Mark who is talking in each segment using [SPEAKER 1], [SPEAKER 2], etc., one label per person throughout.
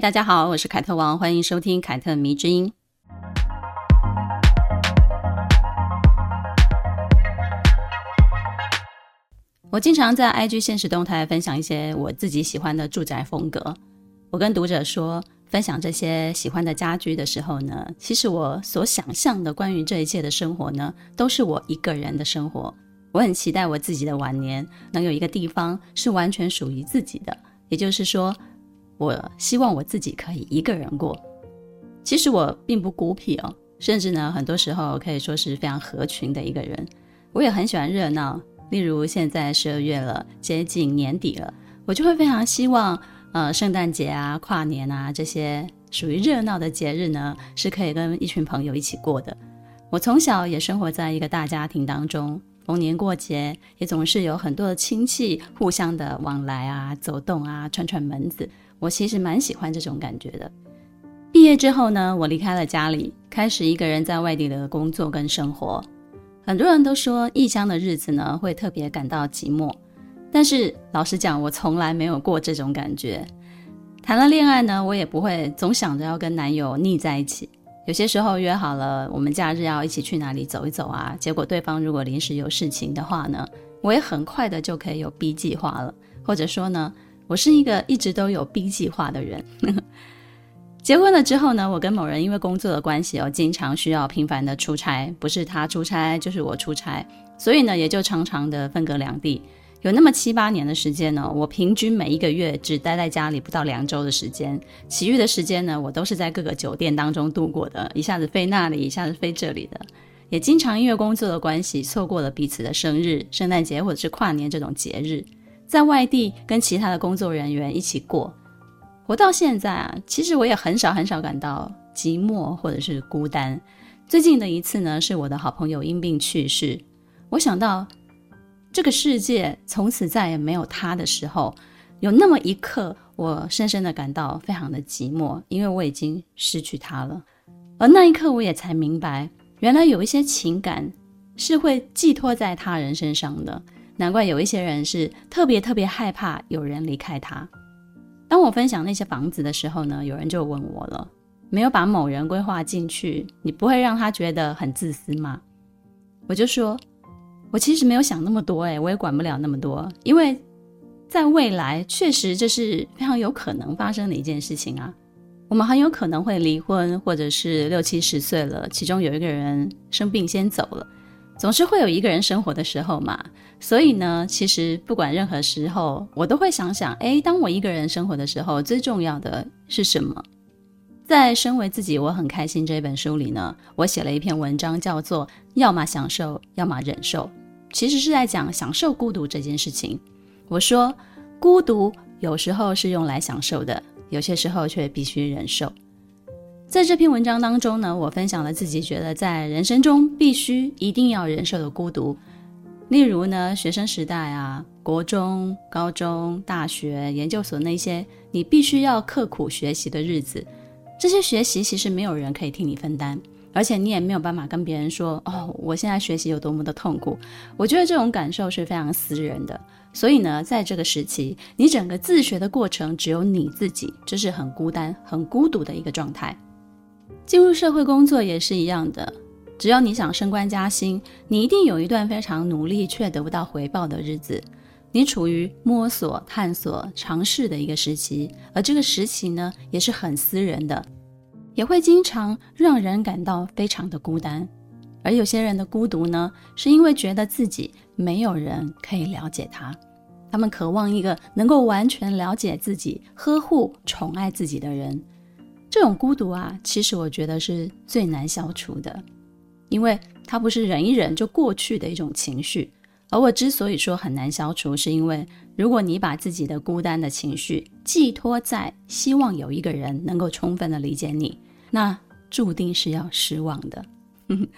[SPEAKER 1] 大家好，我是凯特王，欢迎收听凯特迷之音。我经常在 IG 现实动态分享一些我自己喜欢的住宅风格。我跟读者说，分享这些喜欢的家居的时候呢，其实我所想象的关于这一切的生活呢，都是我一个人的生活。我很期待我自己的晚年能有一个地方是完全属于自己的，也就是说，我希望我自己可以一个人过。其实我并不孤僻哦，甚至呢，很多时候可以说是非常合群的一个人。我也很喜欢热闹。例如现在十二月了，接近年底了，我就会非常希望，呃，圣诞节啊、跨年啊这些属于热闹的节日呢，是可以跟一群朋友一起过的。我从小也生活在一个大家庭当中，逢年过节也总是有很多的亲戚互相的往来啊、走动啊、串串门子。我其实蛮喜欢这种感觉的。毕业之后呢，我离开了家里，开始一个人在外地的工作跟生活。很多人都说异乡的日子呢，会特别感到寂寞，但是老实讲，我从来没有过这种感觉。谈了恋爱呢，我也不会总想着要跟男友腻在一起。有些时候约好了，我们假日要一起去哪里走一走啊，结果对方如果临时有事情的话呢，我也很快的就可以有 B 计划了。或者说呢，我是一个一直都有 B 计划的人。结婚了之后呢，我跟某人因为工作的关系哦，经常需要频繁的出差，不是他出差就是我出差，所以呢，也就常常的分隔两地。有那么七八年的时间呢，我平均每一个月只待在家里不到两周的时间，其余的时间呢，我都是在各个酒店当中度过的，一下子飞那里，一下子飞这里的，也经常因为工作的关系错过了彼此的生日、圣诞节或者是跨年这种节日，在外地跟其他的工作人员一起过。活到现在啊，其实我也很少很少感到寂寞或者是孤单。最近的一次呢，是我的好朋友因病去世。我想到这个世界从此再也没有他的时候，有那么一刻，我深深的感到非常的寂寞，因为我已经失去他了。而那一刻，我也才明白，原来有一些情感是会寄托在他人身上的。难怪有一些人是特别特别害怕有人离开他。当我分享那些房子的时候呢，有人就问我了：没有把某人规划进去，你不会让他觉得很自私吗？我就说，我其实没有想那么多，诶，我也管不了那么多，因为在未来确实这是非常有可能发生的一件事情啊。我们很有可能会离婚，或者是六七十岁了，其中有一个人生病先走了。总是会有一个人生活的时候嘛，所以呢，其实不管任何时候，我都会想想，诶，当我一个人生活的时候，最重要的是什么？在《身为自己，我很开心》这本书里呢，我写了一篇文章，叫做“要么享受，要么忍受”，其实是在讲享受孤独这件事情。我说，孤独有时候是用来享受的，有些时候却必须忍受。在这篇文章当中呢，我分享了自己觉得在人生中必须一定要忍受的孤独，例如呢，学生时代啊，国中、高中、大学、研究所那些你必须要刻苦学习的日子，这些学习其实没有人可以替你分担，而且你也没有办法跟别人说哦，我现在学习有多么的痛苦。我觉得这种感受是非常私人的，所以呢，在这个时期，你整个自学的过程只有你自己，这是很孤单、很孤独的一个状态。进入社会工作也是一样的，只要你想升官加薪，你一定有一段非常努力却得不到回报的日子。你处于摸索、探索、尝试的一个时期，而这个时期呢，也是很私人的，也会经常让人感到非常的孤单。而有些人的孤独呢，是因为觉得自己没有人可以了解他，他们渴望一个能够完全了解自己、呵护、宠爱自己的人。这种孤独啊，其实我觉得是最难消除的，因为它不是忍一忍就过去的一种情绪。而我之所以说很难消除，是因为如果你把自己的孤单的情绪寄托在希望有一个人能够充分的理解你，那注定是要失望的。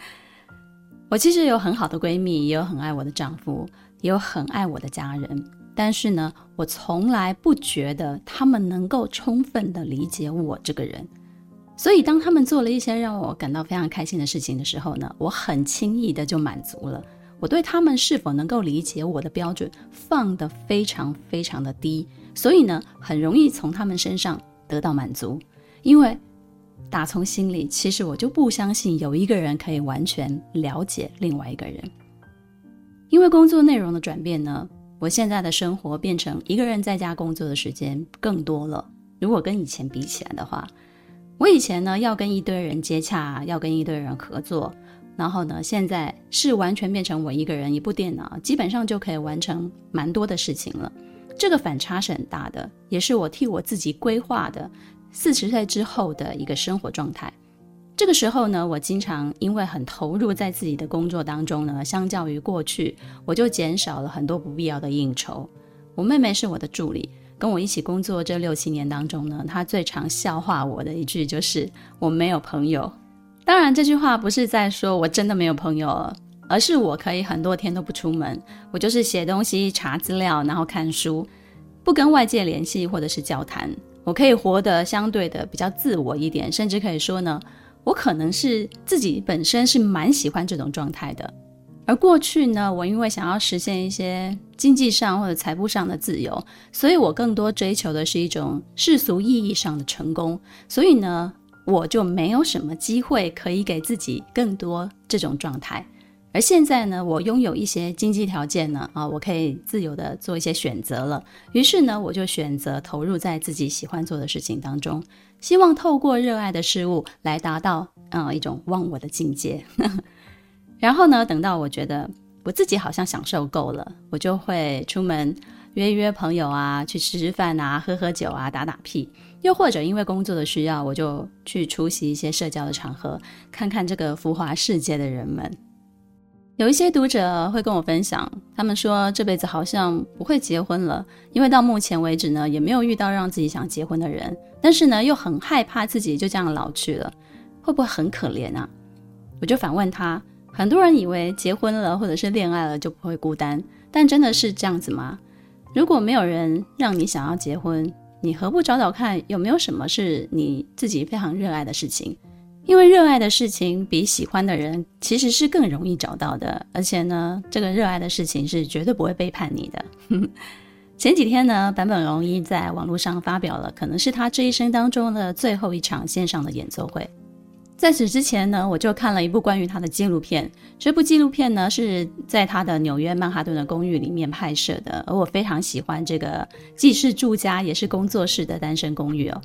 [SPEAKER 1] 我其实有很好的闺蜜，也有很爱我的丈夫，也有很爱我的家人。但是呢，我从来不觉得他们能够充分的理解我这个人。所以，当他们做了一些让我感到非常开心的事情的时候呢，我很轻易的就满足了。我对他们是否能够理解我的标准放得非常非常的低，所以呢，很容易从他们身上得到满足。因为打从心里，其实我就不相信有一个人可以完全了解另外一个人。因为工作内容的转变呢，我现在的生活变成一个人在家工作的时间更多了。如果跟以前比起来的话，我以前呢，要跟一堆人接洽，要跟一堆人合作，然后呢，现在是完全变成我一个人，一部电脑，基本上就可以完成蛮多的事情了。这个反差是很大的，也是我替我自己规划的四十岁之后的一个生活状态。这个时候呢，我经常因为很投入在自己的工作当中呢，相较于过去，我就减少了很多不必要的应酬。我妹妹是我的助理。跟我一起工作这六七年当中呢，他最常笑话我的一句就是“我没有朋友”。当然，这句话不是在说我真的没有朋友，而是我可以很多天都不出门，我就是写东西、查资料，然后看书，不跟外界联系或者是交谈。我可以活得相对的比较自我一点，甚至可以说呢，我可能是自己本身是蛮喜欢这种状态的。而过去呢，我因为想要实现一些经济上或者财务上的自由，所以我更多追求的是一种世俗意义上的成功。所以呢，我就没有什么机会可以给自己更多这种状态。而现在呢，我拥有一些经济条件呢，啊，我可以自由地做一些选择了。于是呢，我就选择投入在自己喜欢做的事情当中，希望透过热爱的事物来达到，嗯，一种忘我的境界。然后呢，等到我觉得我自己好像享受够了，我就会出门约一约朋友啊，去吃吃饭啊，喝喝酒啊，打打屁。又或者因为工作的需要，我就去出席一些社交的场合，看看这个浮华世界的人们。有一些读者会跟我分享，他们说这辈子好像不会结婚了，因为到目前为止呢，也没有遇到让自己想结婚的人。但是呢，又很害怕自己就这样老去了，会不会很可怜啊？我就反问他。很多人以为结婚了或者是恋爱了就不会孤单，但真的是这样子吗？如果没有人让你想要结婚，你何不找找看有没有什么是你自己非常热爱的事情？因为热爱的事情比喜欢的人其实是更容易找到的，而且呢，这个热爱的事情是绝对不会背叛你的。前几天呢，坂本龙一在网络上发表了可能是他这一生当中的最后一场线上的演奏会。在此之前呢，我就看了一部关于他的纪录片。这部纪录片呢，是在他的纽约曼哈顿的公寓里面拍摄的，而我非常喜欢这个既是住家也是工作室的单身公寓哦。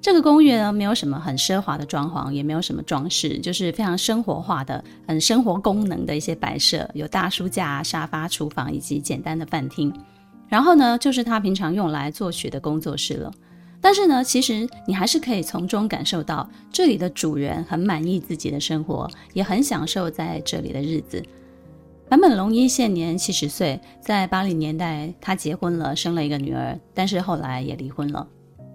[SPEAKER 1] 这个公寓呢，没有什么很奢华的装潢，也没有什么装饰，就是非常生活化的、很生活功能的一些摆设，有大书架、沙发、厨房以及简单的饭厅。然后呢，就是他平常用来作曲的工作室了。但是呢，其实你还是可以从中感受到这里的主人很满意自己的生活，也很享受在这里的日子。坂本龙一现年七十岁，在八零年代他结婚了，生了一个女儿，但是后来也离婚了。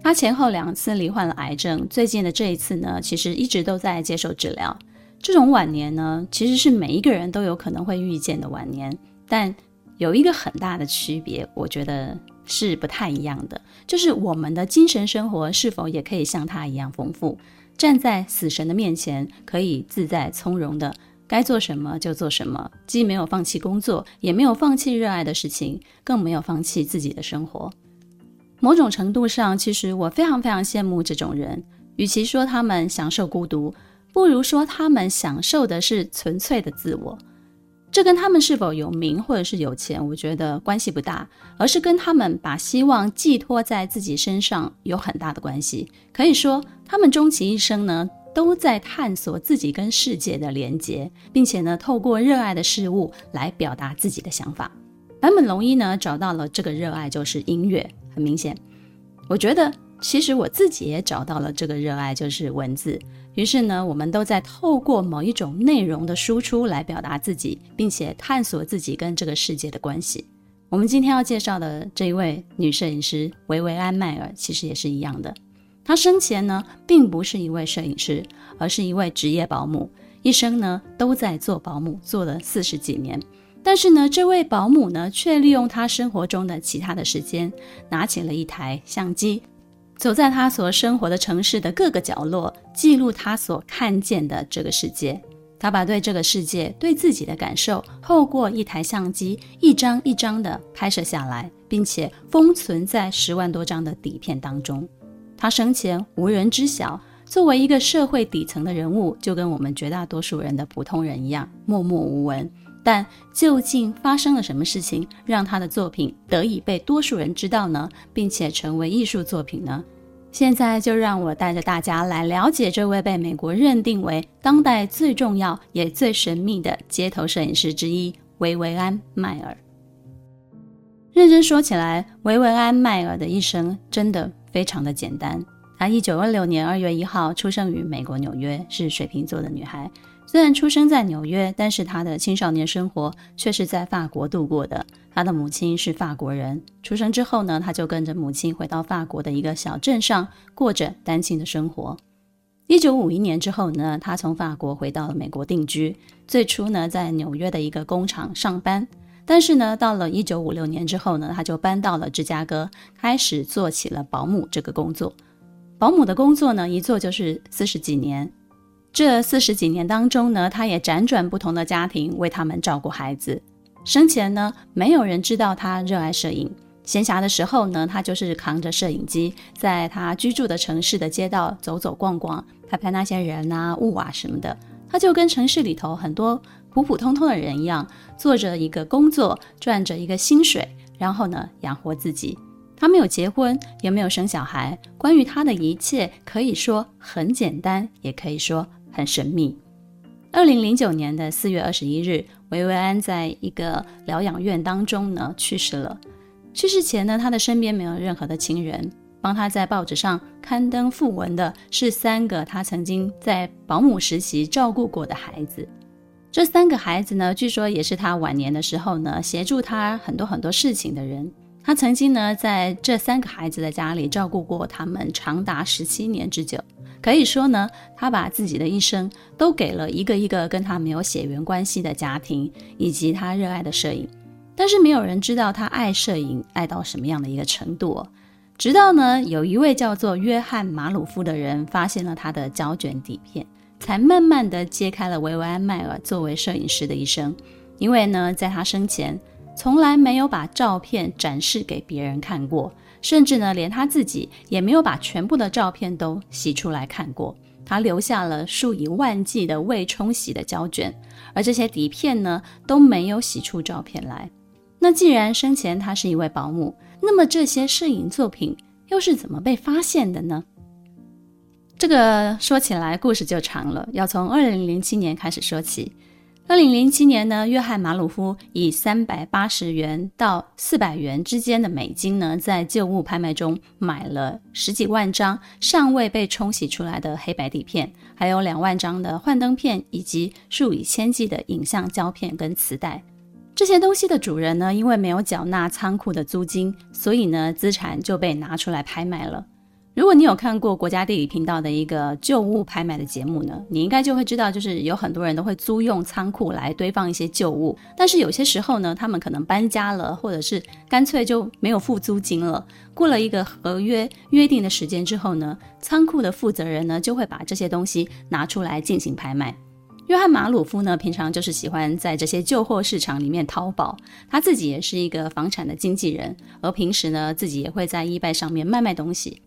[SPEAKER 1] 他前后两次罹患了癌症，最近的这一次呢，其实一直都在接受治疗。这种晚年呢，其实是每一个人都有可能会遇见的晚年，但有一个很大的区别，我觉得。是不太一样的，就是我们的精神生活是否也可以像他一样丰富？站在死神的面前，可以自在从容的，该做什么就做什么，既没有放弃工作，也没有放弃热爱的事情，更没有放弃自己的生活。某种程度上，其实我非常非常羡慕这种人。与其说他们享受孤独，不如说他们享受的是纯粹的自我。这跟他们是否有名或者是有钱，我觉得关系不大，而是跟他们把希望寄托在自己身上有很大的关系。可以说，他们终其一生呢，都在探索自己跟世界的连结，并且呢，透过热爱的事物来表达自己的想法。坂本龙一呢，找到了这个热爱就是音乐，很明显，我觉得。其实我自己也找到了这个热爱，就是文字。于是呢，我们都在透过某一种内容的输出来表达自己，并且探索自己跟这个世界的关系。我们今天要介绍的这一位女摄影师维维安迈尔，其实也是一样的。她生前呢，并不是一位摄影师，而是一位职业保姆，一生呢都在做保姆，做了四十几年。但是呢，这位保姆呢，却利用她生活中的其他的时间，拿起了一台相机，走在他所生活的城市的各个角落，记录他所看见的这个世界。他把对这个世界、对自己的感受，透过一台相机一张一张的拍摄下来，并且封存在十万多张的底片当中。他生前无人知晓，作为一个社会底层的人物，就跟我们绝大多数人的普通人一样，默默无闻。但究竟发生了什么事情，让他的作品得以被多数人知道呢？并且成为艺术作品呢？现在就让我带着大家来了解这位被美国认定为当代最重要也最神秘的街头摄影师之一——维维安·迈尔。认真说起来，维维安·迈尔的一生真的非常的简单。她一九二六年二月一号出生于美国纽约，是水瓶座的女孩。虽然出生在纽约，但是他的青少年生活却是在法国度过的。他的母亲是法国人，出生之后呢，他就跟着母亲回到法国的一个小镇上，过着单亲的生活。一九五一年之后呢，他从法国回到了美国定居。最初呢，在纽约的一个工厂上班，但是呢，到了一九五六年之后呢，他就搬到了芝加哥，开始做起了保姆这个工作。保姆的工作呢，一做就是四十几年。这四十几年当中呢，他也辗转不同的家庭，为他们照顾孩子。生前呢，没有人知道他热爱摄影。闲暇的时候呢，他就是扛着摄影机，在他居住的城市的街道走走逛逛，拍拍那些人啊、物啊什么的。他就跟城市里头很多普普通通的人一样，做着一个工作，赚着一个薪水，然后呢，养活自己。他没有结婚，也没有生小孩。关于他的一切，可以说很简单，也可以说。很神秘。二零零九年的四月二十一日，维维安在一个疗养院当中呢去世了。去世前呢，他的身边没有任何的亲人。帮他在报纸上刊登讣文的是三个他曾经在保姆时期照顾过的孩子。这三个孩子呢，据说也是他晚年的时候呢协助他很多很多事情的人。他曾经呢在这三个孩子的家里照顾过他们长达十七年之久。可以说呢，他把自己的一生都给了一个一个跟他没有血缘关系的家庭，以及他热爱的摄影。但是没有人知道他爱摄影爱到什么样的一个程度哦。直到呢，有一位叫做约翰马鲁夫的人发现了他的胶卷底片，才慢慢的揭开了维维安迈尔作为摄影师的一生。因为呢，在他生前，从来没有把照片展示给别人看过。甚至呢，连他自己也没有把全部的照片都洗出来看过。他留下了数以万计的未冲洗的胶卷，而这些底片呢，都没有洗出照片来。那既然生前他是一位保姆，那么这些摄影作品又是怎么被发现的呢？这个说起来故事就长了，要从二零零七年开始说起。二零零七年呢，约翰马鲁夫以三百八十元到四百元之间的美金呢，在旧物拍卖中买了十几万张尚未被冲洗出来的黑白底片，还有两万张的幻灯片，以及数以千计的影像胶片跟磁带。这些东西的主人呢，因为没有缴纳仓库的租金，所以呢，资产就被拿出来拍卖了。如果你有看过国家地理频道的一个旧物拍卖的节目呢，你应该就会知道，就是有很多人都会租用仓库来堆放一些旧物，但是有些时候呢，他们可能搬家了，或者是干脆就没有付租金了。过了一个合约约定的时间之后呢，仓库的负责人呢就会把这些东西拿出来进行拍卖。约翰马鲁夫呢，平常就是喜欢在这些旧货市场里面淘宝，他自己也是一个房产的经纪人，而平时呢，自己也会在 eBay 上面卖卖东西。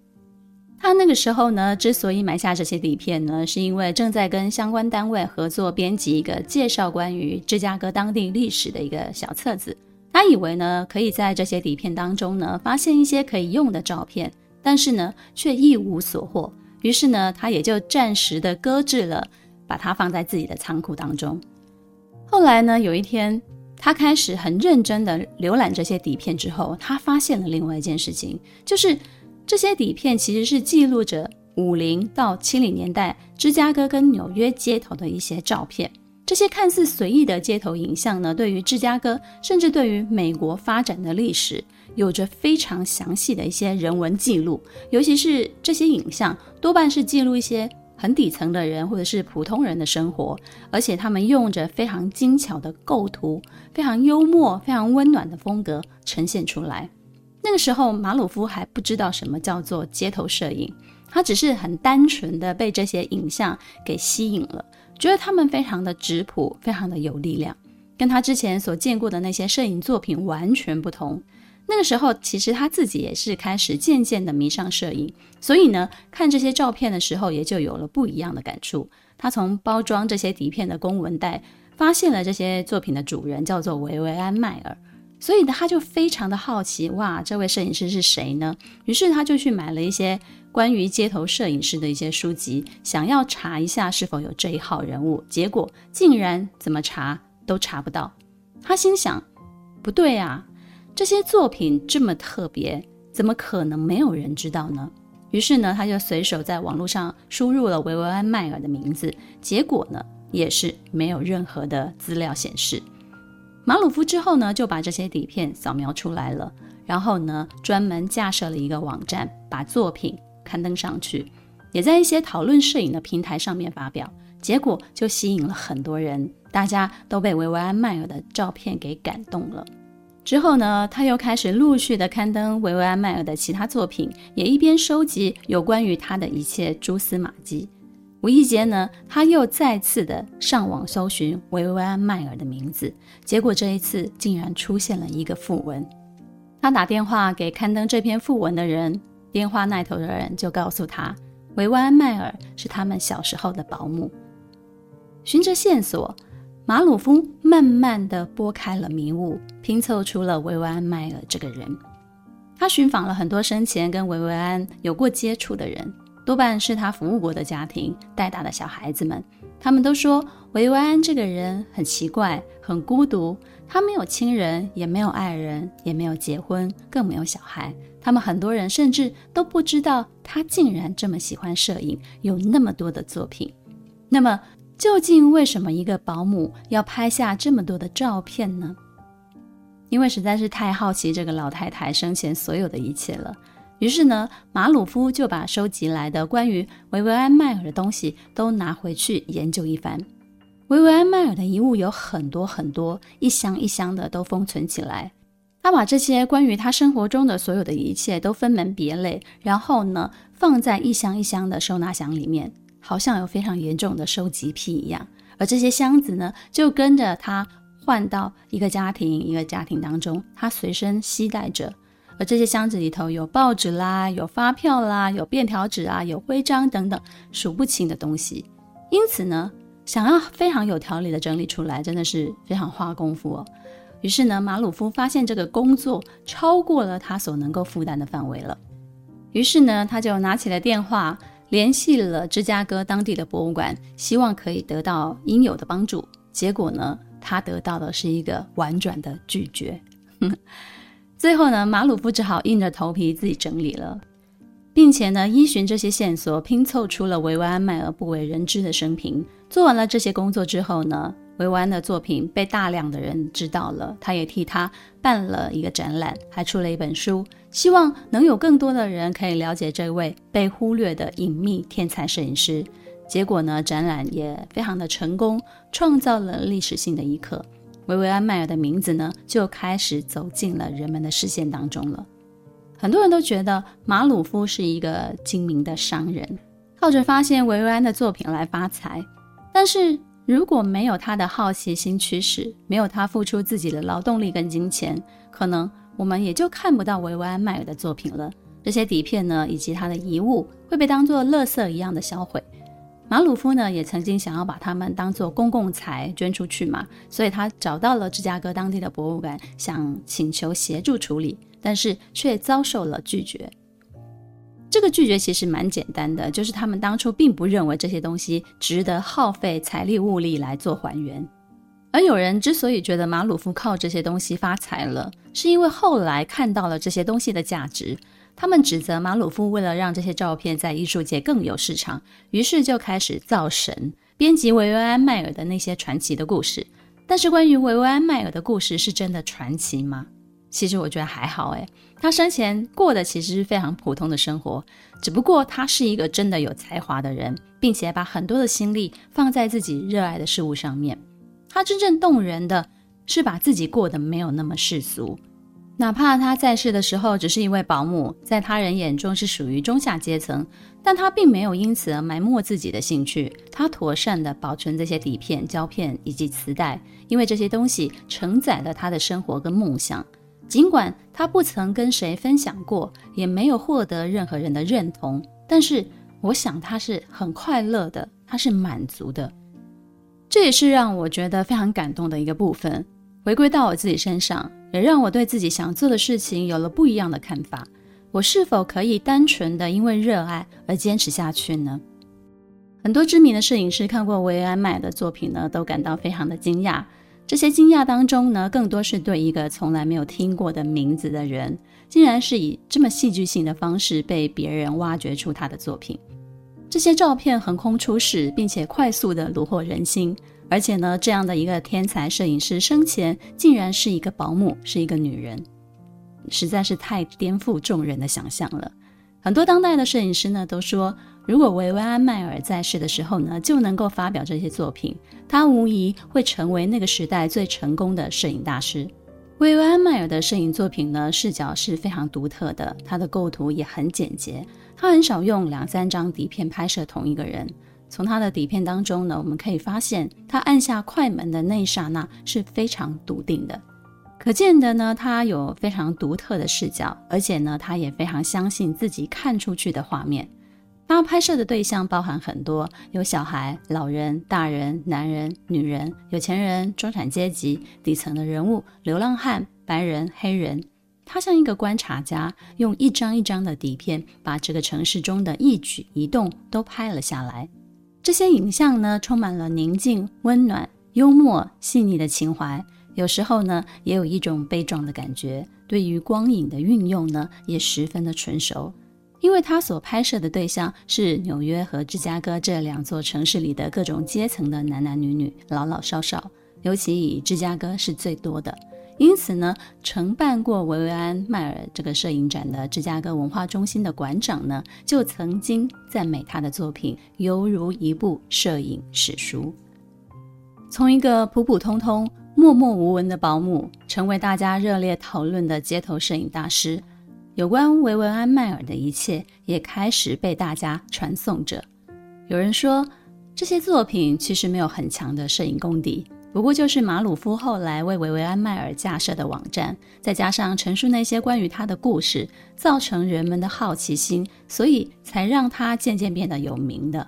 [SPEAKER 1] 他那个时候呢，之所以买下这些底片呢，是因为正在跟相关单位合作编辑一个介绍关于芝加哥当地历史的一个小册子。他以为呢，可以在这些底片当中呢，发现一些可以用的照片，但是呢，却一无所获。于是呢，他也就暂时的搁置了，把它放在自己的仓库当中。后来呢，有一天，他开始很认真的浏览这些底片之后，他发现了另外一件事情，就是。这些底片其实是记录着五零到七零年代芝加哥跟纽约街头的一些照片。这些看似随意的街头影像呢，对于芝加哥，甚至对于美国发展的历史，有着非常详细的一些人文记录。尤其是这些影像，多半是记录一些很底层的人或者是普通人的生活，而且他们用着非常精巧的构图、非常幽默、非常温暖的风格呈现出来。那个时候，马鲁夫还不知道什么叫做街头摄影，他只是很单纯的被这些影像给吸引了，觉得他们非常的质朴，非常的有力量，跟他之前所见过的那些摄影作品完全不同。那个时候，其实他自己也是开始渐渐的迷上摄影，所以呢，看这些照片的时候，也就有了不一样的感触。他从包装这些底片的公文袋，发现了这些作品的主人叫做维维安·迈尔。所以，他就非常的好奇，哇，这位摄影师是谁呢？于是他就去买了一些关于街头摄影师的一些书籍，想要查一下是否有这一号人物。结果竟然怎么查都查不到。他心想，不对啊，这些作品这么特别，怎么可能没有人知道呢？于是呢，他就随手在网络上输入了维维安·迈尔的名字，结果呢，也是没有任何的资料显示。马鲁夫之后呢，就把这些底片扫描出来了，然后呢，专门架设了一个网站，把作品刊登上去，也在一些讨论摄影的平台上面发表，结果就吸引了很多人，大家都被维维安·迈尔的照片给感动了。之后呢，他又开始陆续的刊登维维安·迈尔的其他作品，也一边收集有关于他的一切蛛丝马迹。无意间呢，他又再次的上网搜寻维维安·迈尔的名字，结果这一次竟然出现了一个訃闻。他打电话给刊登这篇訃闻的人，电话那头的人就告诉他，维维安·迈尔是他们小时候的保姆。循着线索，马鲁夫慢慢的拨开了迷雾，拼凑出了维维安·迈尔这个人。他寻访了很多生前跟维维安有过接触的人。多半是他服务过的家庭带大的小孩子们，他们都说维维安这个人很奇怪，很孤独。他没有亲人，也没有爱人，也没有结婚，更没有小孩。他们很多人甚至都不知道他竟然这么喜欢摄影，有那么多的作品。那么，究竟为什么一个保姆要拍下这么多的照片呢？因为实在是太好奇这个老太太生前所有的一切了。于是呢，马鲁夫就把收集来的关于维维安·迈尔的东西都拿回去研究一番。维维安·迈尔的遗物有很多很多，一箱一箱的都封存起来。他把这些关于他生活中的所有的一切都分门别类，然后呢，放在一箱一箱的收纳箱里面，好像有非常严重的收集癖一样。而这些箱子呢，就跟着他换到一个家庭一个家庭当中，他随身携带着。而这些箱子里头有报纸啦，有发票啦，有便条纸啊，有徽章等等数不清的东西。因此呢，想要非常有条理的整理出来，真的是非常花功夫哦。于是呢，马鲁夫发现这个工作超过了他所能够负担的范围了。于是呢，他就拿起了电话，联系了芝加哥当地的博物馆，希望可以得到应有的帮助。结果呢，他得到的是一个婉转的拒绝。最后呢，马鲁夫只好硬着头皮自己整理了，并且呢，依循这些线索拼凑出了维维安·迈尔不为人知的生平。做完了这些工作之后呢，维维安的作品被大量的人知道了，他也替他办了一个展览，还出了一本书，希望能有更多的人可以了解这位被忽略的隐秘天才摄影师。结果呢，展览也非常的成功，创造了历史性的一刻。维维安·迈尔的名字呢，就开始走进了人们的视线当中了。很多人都觉得马鲁夫是一个精明的商人，靠着发现维维安的作品来发财。但是如果没有他的好奇心驱使，没有他付出自己的劳动力跟金钱，可能我们也就看不到维维安·迈尔的作品了。这些底片呢，以及他的遗物会被当作垃圾一样的销毁。马鲁夫呢，也曾经想要把他们当做公共财捐出去嘛，所以他找到了芝加哥当地的博物馆，想请求协助处理，但是却遭受了拒绝。这个拒绝其实蛮简单的，就是他们当初并不认为这些东西值得耗费财力物力来做还原。而有人之所以觉得马鲁夫靠这些东西发财了，是因为后来看到了这些东西的价值。他们指责马鲁夫为了让这些照片在艺术界更有市场，于是就开始造神，编辑维维安·迈尔的那些传奇的故事。但是，关于维维安·迈尔的故事是真的传奇吗？其实我觉得还好诶，他生前过的其实是非常普通的生活，只不过他是一个真的有才华的人，并且把很多的心力放在自己热爱的事物上面。他真正动人的是把自己过得没有那么世俗。哪怕他在世的时候只是一位保姆，在他人眼中是属于中下阶层，但他并没有因此而埋没自己的兴趣。他妥善地保存这些底片、胶片以及磁带，因为这些东西承载了他的生活跟梦想。尽管他不曾跟谁分享过，也没有获得任何人的认同，但是我想他是很快乐的，他是满足的。这也是让我觉得非常感动的一个部分。回归到我自己身上。也让我对自己想做的事情有了不一样的看法。我是否可以单纯的因为热爱而坚持下去呢？很多知名的摄影师看过维安迈尔的作品呢，都感到非常的惊讶。这些惊讶当中呢，更多是对一个从来没有听过的名字的人，竟然是以这么戏剧性的方式被别人挖掘出他的作品。这些照片横空出世，并且快速的虏获人心。而且呢，这样的一个天才摄影师生前竟然是一个保姆，是一个女人，实在是太颠覆众人的想象了。很多当代的摄影师呢都说，如果维维安迈尔在世的时候呢就能够发表这些作品，他无疑会成为那个时代最成功的摄影大师。维维安迈尔的摄影作品呢视角是非常独特的，他的构图也很简洁，他很少用两三张底片拍摄同一个人。从他的底片当中呢，我们可以发现，他按下快门的那一刹那是非常笃定的，可见的呢，他有非常独特的视角，而且呢，他也非常相信自己看出去的画面。他拍摄的对象包含很多，有小孩、老人、大人、男人、女人、有钱人、中产阶级、底层的人物、流浪汉、白人、黑人。他像一个观察家，用一张一张的底片，把这个城市中的一举一动都拍了下来。这些影像呢，充满了宁静、温暖、幽默、细腻的情怀，有时候呢，也有一种悲壮的感觉。对于光影的运用呢，也十分的纯熟。因为他所拍摄的对象是纽约和芝加哥这两座城市里的各种阶层的男男女女、老老少少，尤其以芝加哥是最多的。因此呢，承办过维维安迈尔这个摄影展的芝加哥文化中心的馆长呢，就曾经赞美他的作品犹如一部摄影史书。从一个普普通通、默默无闻的保姆，成为大家热烈讨论的街头摄影大师，有关维维安迈尔的一切也开始被大家传颂着。有人说，这些作品其实没有很强的摄影功底。不过就是马鲁夫后来为维维安迈尔架设的网站，再加上陈述那些关于他的故事，造成人们的好奇心，所以才让他渐渐变得有名的。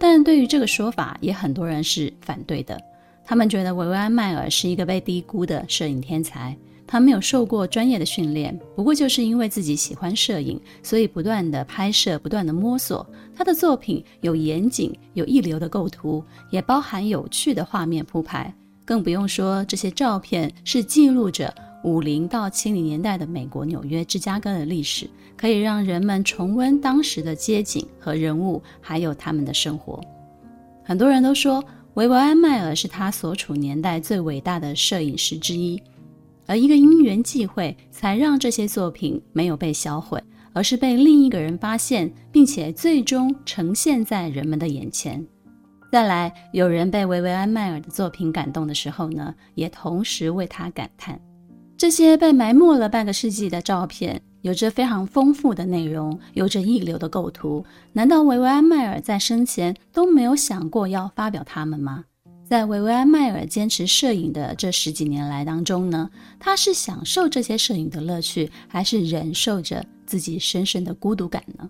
[SPEAKER 1] 但对于这个说法，也很多人是反对的。他们觉得维维安迈尔是一个被低估的摄影天才。他没有受过专业的训练，不过就是因为自己喜欢摄影，所以不断的拍摄，不断的摸索。他的作品有严谨、有一流的构图，也包含有趣的画面铺排。更不用说这些照片是记录着五零到七零年代的美国纽约、芝加哥的历史，可以让人们重温当时的街景和人物，还有他们的生活。很多人都说维维安迈尔是他所处年代最伟大的摄影师之一。而一个因缘际会，才让这些作品没有被销毁，而是被另一个人发现，并且最终呈现在人们的眼前。再来，有人被维维安迈尔的作品感动的时候呢，也同时为他感叹：这些被埋没了半个世纪的照片，有着非常丰富的内容，有着一流的构图。难道维维安迈尔在生前都没有想过要发表它们吗？在维维安迈尔坚持摄影的这十几年来当中呢，他是享受这些摄影的乐趣，还是忍受着自己深深的孤独感呢？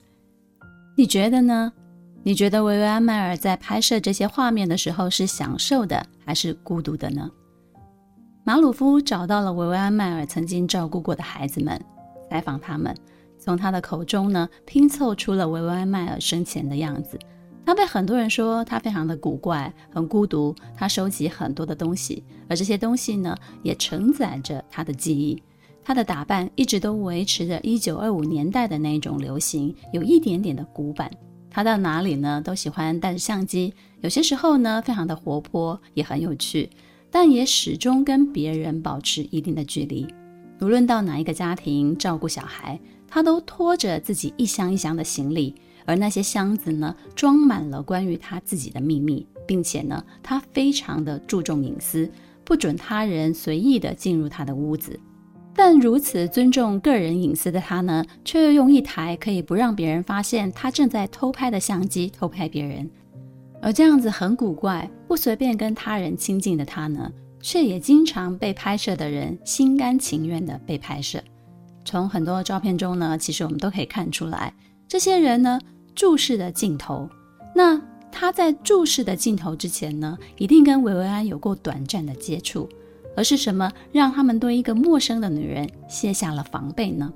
[SPEAKER 1] 你觉得呢？你觉得维维安迈尔在拍摄这些画面的时候是享受的，还是孤独的呢？马鲁夫找到了维维安迈尔曾经照顾过的孩子们，采访他们，从他的口中呢拼凑出了维维安迈尔生前的样子。他被很多人说他非常的古怪，很孤独。他收集很多的东西，而这些东西呢，也承载着他的记忆。他的打扮一直都维持着1925年代的那种流行，有一点点的古板。他到哪里呢，都喜欢带着相机，有些时候呢，非常的活泼，也很有趣，但也始终跟别人保持一定的距离。无论到哪一个家庭照顾小孩，他都拖着自己一箱一箱的行李，而那些箱子呢，装满了关于他自己的秘密，并且呢，他非常的注重隐私，不准他人随意的进入他的屋子。但如此尊重个人隐私的他呢，却又用一台可以不让别人发现他正在偷拍的相机偷拍别人。而这样子很古怪、不随便跟他人亲近的他呢，却也经常被拍摄的人心甘情愿的被拍摄。从很多照片中呢，其实我们都可以看出来，这些人呢注视的镜头。那他在注视的镜头之前呢，一定跟维维安有过短暂的接触。而是什么让他们对一个陌生的女人卸下了防备呢？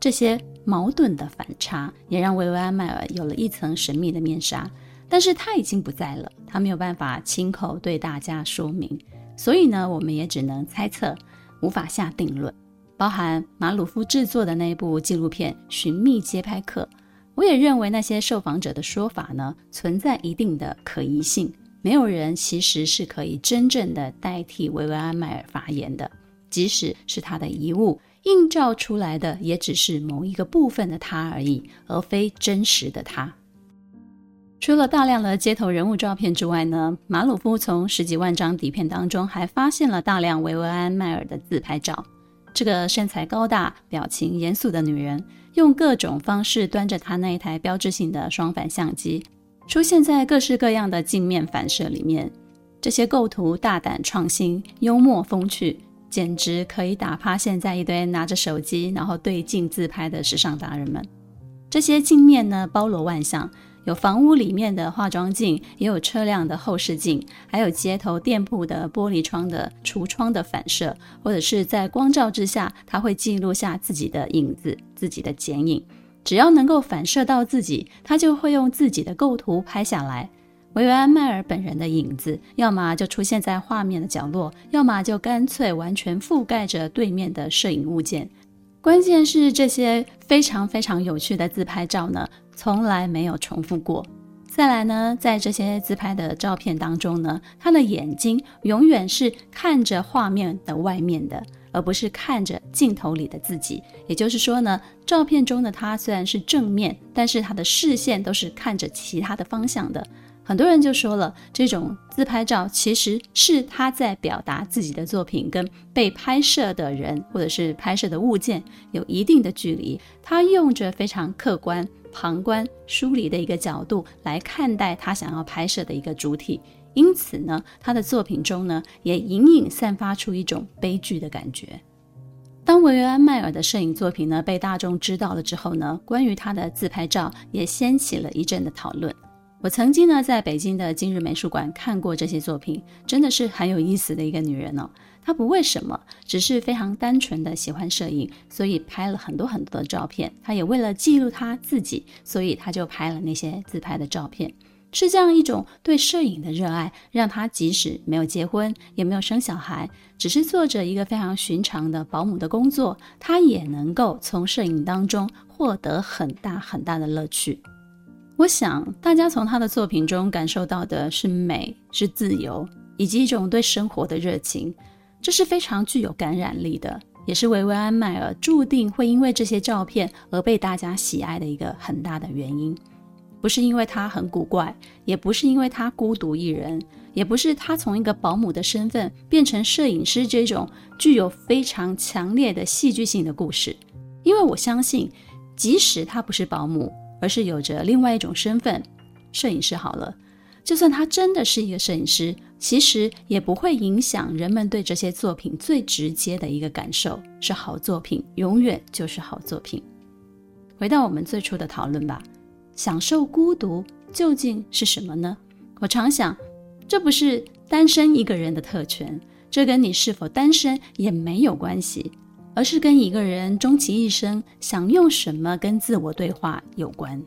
[SPEAKER 1] 这些矛盾的反差也让维维安·迈尔有了一层神秘的面纱。但是他已经不在了，他没有办法亲口对大家说明，所以呢，我们也只能猜测，无法下定论。包含马鲁夫制作的那部纪录片《寻觅街拍客》，我也认为那些受访者的说法呢，存在一定的可疑性。没有人其实是可以真正的代替维维安·迈尔发言的，即使是他的遗物，映照出来的也只是某一个部分的他而已，而非真实的他。除了大量的街头人物照片之外呢，马鲁夫从十几万张底片当中还发现了大量维维安·迈尔的自拍照。这个身材高大、表情严肃的女人，用各种方式端着他那一台标志性的双反相机。出现在各式各样的镜面反射里面，这些构图大胆创新、幽默风趣，简直可以打趴现在一堆拿着手机然后对镜自拍的时尚达人们。这些镜面呢，包罗万象，有房屋里面的化妆镜，也有车辆的后视镜，还有街头店铺的玻璃窗的橱窗的反射，或者是在光照之下，它会记录下自己的影子、自己的剪影。只要能够反射到自己，他就会用自己的构图拍下来。维维安·迈尔本人的影子，要么就出现在画面的角落，要么就干脆完全覆盖着对面的摄影物件。关键是这些非常非常有趣的自拍照呢，从来没有重复过。再来呢，在这些自拍的照片当中呢，他的眼睛永远是看着画面的外面的。而不是看着镜头里的自己，也就是说呢，照片中的他虽然是正面，但是他的视线都是看着其他的方向的。很多人就说了，这种自拍照其实是他在表达自己的作品跟被拍摄的人或者是拍摄的物件有一定的距离，他用着非常客观、旁观、疏离的一个角度来看待他想要拍摄的一个主体。因此呢，他的作品中呢，也隐隐散发出一种悲剧的感觉。当维维安·迈尔的摄影作品呢被大众知道了之后呢，关于他的自拍照也掀起了一阵的讨论。我曾经呢在北京的今日美术馆看过这些作品，真的是很有意思的一个女人哦。他不为什么，只是非常单纯的喜欢摄影，所以拍了很多很多的照片。他也为了记录他自己，所以他就拍了那些自拍的照片。是这样一种对摄影的热爱，让他即使没有结婚，也没有生小孩，只是做着一个非常寻常的保姆的工作，他也能够从摄影当中获得很大很大的乐趣。我想，大家从他的作品中感受到的是美，是自由，以及一种对生活的热情，这是非常具有感染力的，也是维维安·迈尔注定会因为这些照片而被大家喜爱的一个很大的原因。不是因为他很古怪，也不是因为他孤独一人，也不是他从一个保姆的身份变成摄影师这种具有非常强烈的戏剧性的故事。因为我相信，即使他不是保姆，而是有着另外一种身份——摄影师，好了，就算他真的是一个摄影师，其实也不会影响人们对这些作品最直接的一个感受：是好作品，永远就是好作品。回到我们最初的讨论吧。享受孤独究竟是什么呢？我常想，这不是单身一个人的特权，这跟你是否单身也没有关系，而是跟一个人终其一生想用什么跟自我对话有关。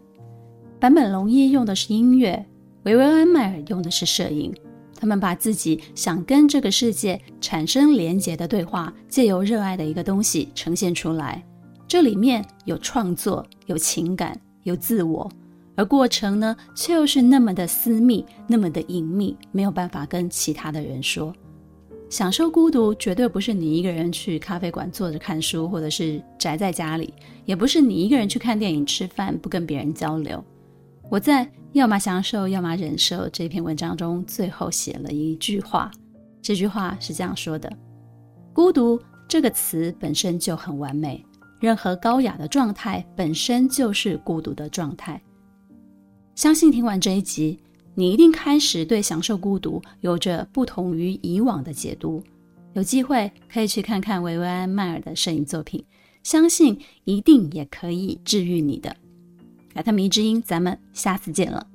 [SPEAKER 1] 坂本龙一用的是音乐，维维恩·迈尔用的是摄影，他们把自己想跟这个世界产生连结的对话，借由热爱的一个东西呈现出来。这里面有创作，有情感。有自我，而过程呢，却又是那么的私密，那么的隐秘，没有办法跟其他的人说。享受孤独绝对不是你一个人去咖啡馆坐着看书，或者是宅在家里，也不是你一个人去看电影、吃饭，不跟别人交流。我在《要么享受，要么忍受》这篇文章中最后写了一句话，这句话是这样说的：“孤独这个词本身就很完美，任何高雅的状态本身就是孤独的状态。”相信听完这一集，你一定开始对享受孤独有着不同于以往的解读。有机会可以去看看维维安·迈尔的摄影作品，相信一定也可以治愈你的。来，探迷之音，咱们下次见了。